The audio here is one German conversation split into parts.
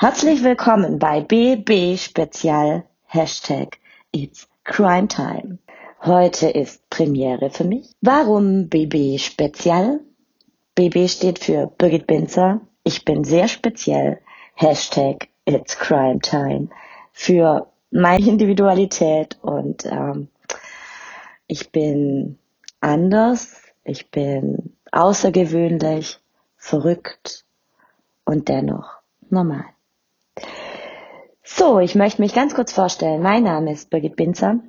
Herzlich willkommen bei BB Spezial Hashtag It's Crime Time. Heute ist Premiere für mich. Warum BB Spezial? BB steht für Birgit Binzer. Ich bin sehr speziell. Hashtag It's Crime Time. Für meine Individualität und ähm, ich bin anders. Ich bin außergewöhnlich, verrückt und dennoch normal. So, ich möchte mich ganz kurz vorstellen. Mein Name ist Birgit Binzer.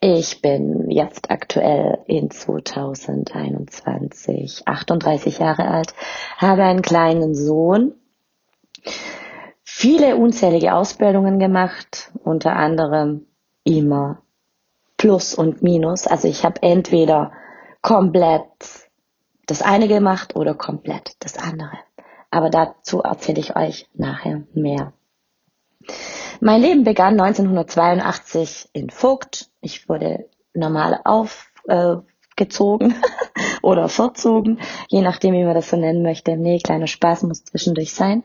Ich bin jetzt aktuell in 2021 38 Jahre alt, habe einen kleinen Sohn, viele unzählige Ausbildungen gemacht, unter anderem immer Plus und Minus. Also ich habe entweder komplett das eine gemacht oder komplett das andere. Aber dazu erzähle ich euch nachher mehr. Mein Leben begann 1982 in Vogt. Ich wurde normal aufgezogen äh, oder verzogen, je nachdem, wie man das so nennen möchte. Nee, kleiner Spaß muss zwischendurch sein.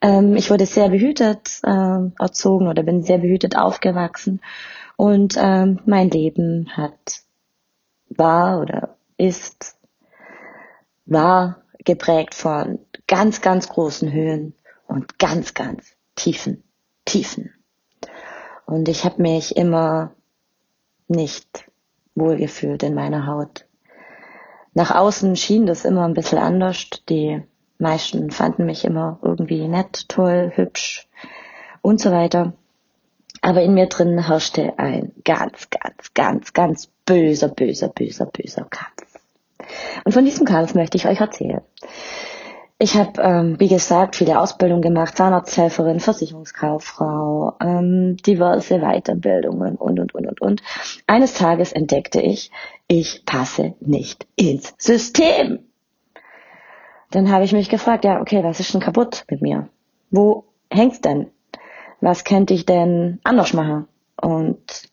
Ähm, ich wurde sehr behütet äh, erzogen oder bin sehr behütet aufgewachsen. Und ähm, mein Leben hat, war oder ist, war geprägt von ganz, ganz großen Höhen und ganz, ganz tiefen Tiefen. Und ich habe mich immer nicht wohlgefühlt in meiner Haut. Nach außen schien das immer ein bisschen anders. Die meisten fanden mich immer irgendwie nett, toll, hübsch und so weiter. Aber in mir drin herrschte ein ganz, ganz, ganz, ganz böser, böser, böser, böser Kampf. Und von diesem Kampf möchte ich euch erzählen. Ich habe, ähm, wie gesagt, viele Ausbildungen gemacht, Zahnarzthelferin, Versicherungskauffrau, ähm, diverse Weiterbildungen und, und, und, und, und. Eines Tages entdeckte ich, ich passe nicht ins System. Dann habe ich mich gefragt, ja, okay, was ist denn kaputt mit mir? Wo hängt's denn? Was könnte ich denn anders machen? Und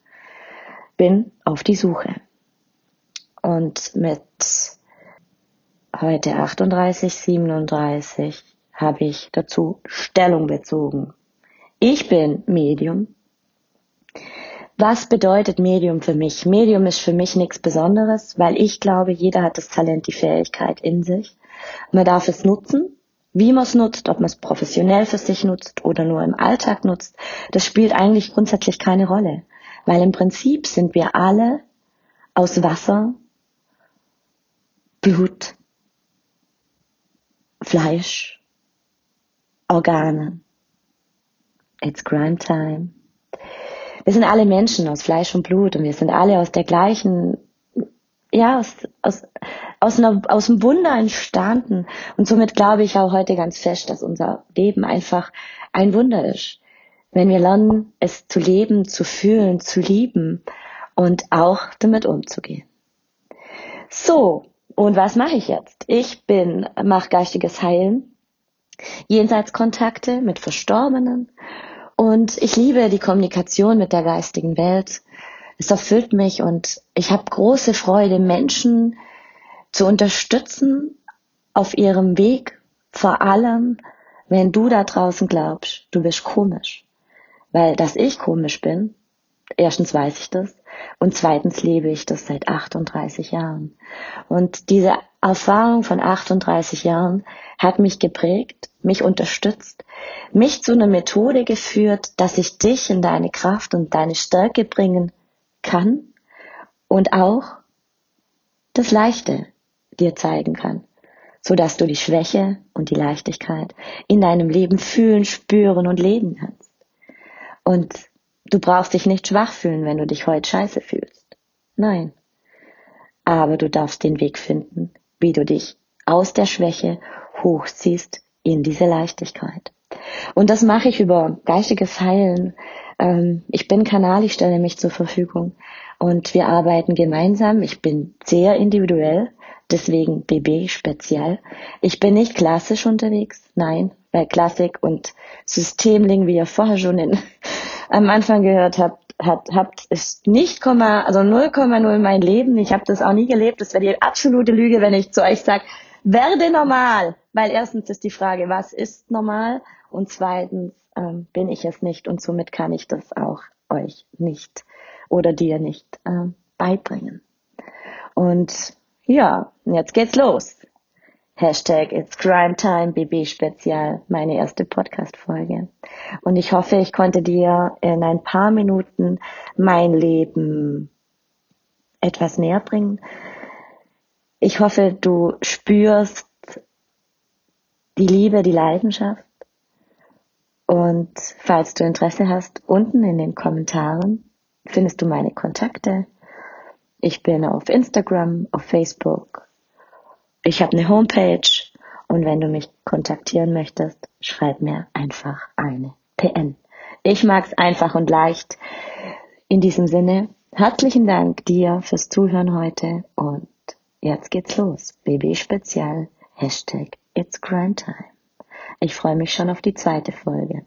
bin auf die Suche. Und mit heute 38, 37 habe ich dazu Stellung bezogen. Ich bin Medium. Was bedeutet Medium für mich? Medium ist für mich nichts Besonderes, weil ich glaube, jeder hat das Talent, die Fähigkeit in sich. Man darf es nutzen. Wie man es nutzt, ob man es professionell für sich nutzt oder nur im Alltag nutzt, das spielt eigentlich grundsätzlich keine Rolle. Weil im Prinzip sind wir alle aus Wasser, Blut, Fleisch, Organe. It's crime time. Wir sind alle Menschen aus Fleisch und Blut und wir sind alle aus der gleichen, ja, aus, aus, aus, einer, aus dem Wunder entstanden. Und somit glaube ich auch heute ganz fest, dass unser Leben einfach ein Wunder ist. Wenn wir lernen, es zu leben, zu fühlen, zu lieben und auch damit umzugehen. So, und was mache ich jetzt? Ich bin, mache geistiges Heilen, Jenseitskontakte mit Verstorbenen und ich liebe die Kommunikation mit der geistigen Welt. Es erfüllt mich und ich habe große Freude, Menschen zu unterstützen auf ihrem Weg, vor allem, wenn du da draußen glaubst, du bist komisch. Weil, dass ich komisch bin, erstens weiß ich das und zweitens lebe ich das seit 38 Jahren. Und diese Erfahrung von 38 Jahren hat mich geprägt, mich unterstützt, mich zu einer Methode geführt, dass ich dich in deine Kraft und deine Stärke bringen kann und auch das Leichte dir zeigen kann, so dass du die Schwäche und die Leichtigkeit in deinem Leben fühlen, spüren und leben kannst. Und Du brauchst dich nicht schwach fühlen, wenn du dich heute scheiße fühlst. Nein. Aber du darfst den Weg finden, wie du dich aus der Schwäche hochziehst in diese Leichtigkeit. Und das mache ich über geistiges Heilen. Ähm, ich bin Kanal, ich stelle mich zur Verfügung. Und wir arbeiten gemeinsam. Ich bin sehr individuell, deswegen BB speziell. Ich bin nicht klassisch unterwegs, nein, weil Klassik und Systemling, wie ihr vorher schon in am Anfang gehört habt, hat, habt, ist nicht, also 0,0 mein Leben. Ich habe das auch nie gelebt. Das wäre die absolute Lüge, wenn ich zu euch sage, werde normal. Weil erstens ist die Frage, was ist normal? Und zweitens ähm, bin ich es nicht und somit kann ich das auch euch nicht oder dir nicht ähm, beibringen. Und ja, jetzt geht's los. Hashtag It's Crime Time BB Spezial, meine erste Podcast-Folge. Und ich hoffe, ich konnte dir in ein paar Minuten mein Leben etwas näher bringen. Ich hoffe, du spürst die Liebe, die Leidenschaft. Und falls du Interesse hast, unten in den Kommentaren findest du meine Kontakte. Ich bin auf Instagram, auf Facebook, ich habe eine Homepage und wenn du mich kontaktieren möchtest, schreib mir einfach eine PN. Ich mag's einfach und leicht. In diesem Sinne, herzlichen Dank dir fürs Zuhören heute und jetzt geht's los. BB Spezial, Hashtag It's Crime Time. Ich freue mich schon auf die zweite Folge.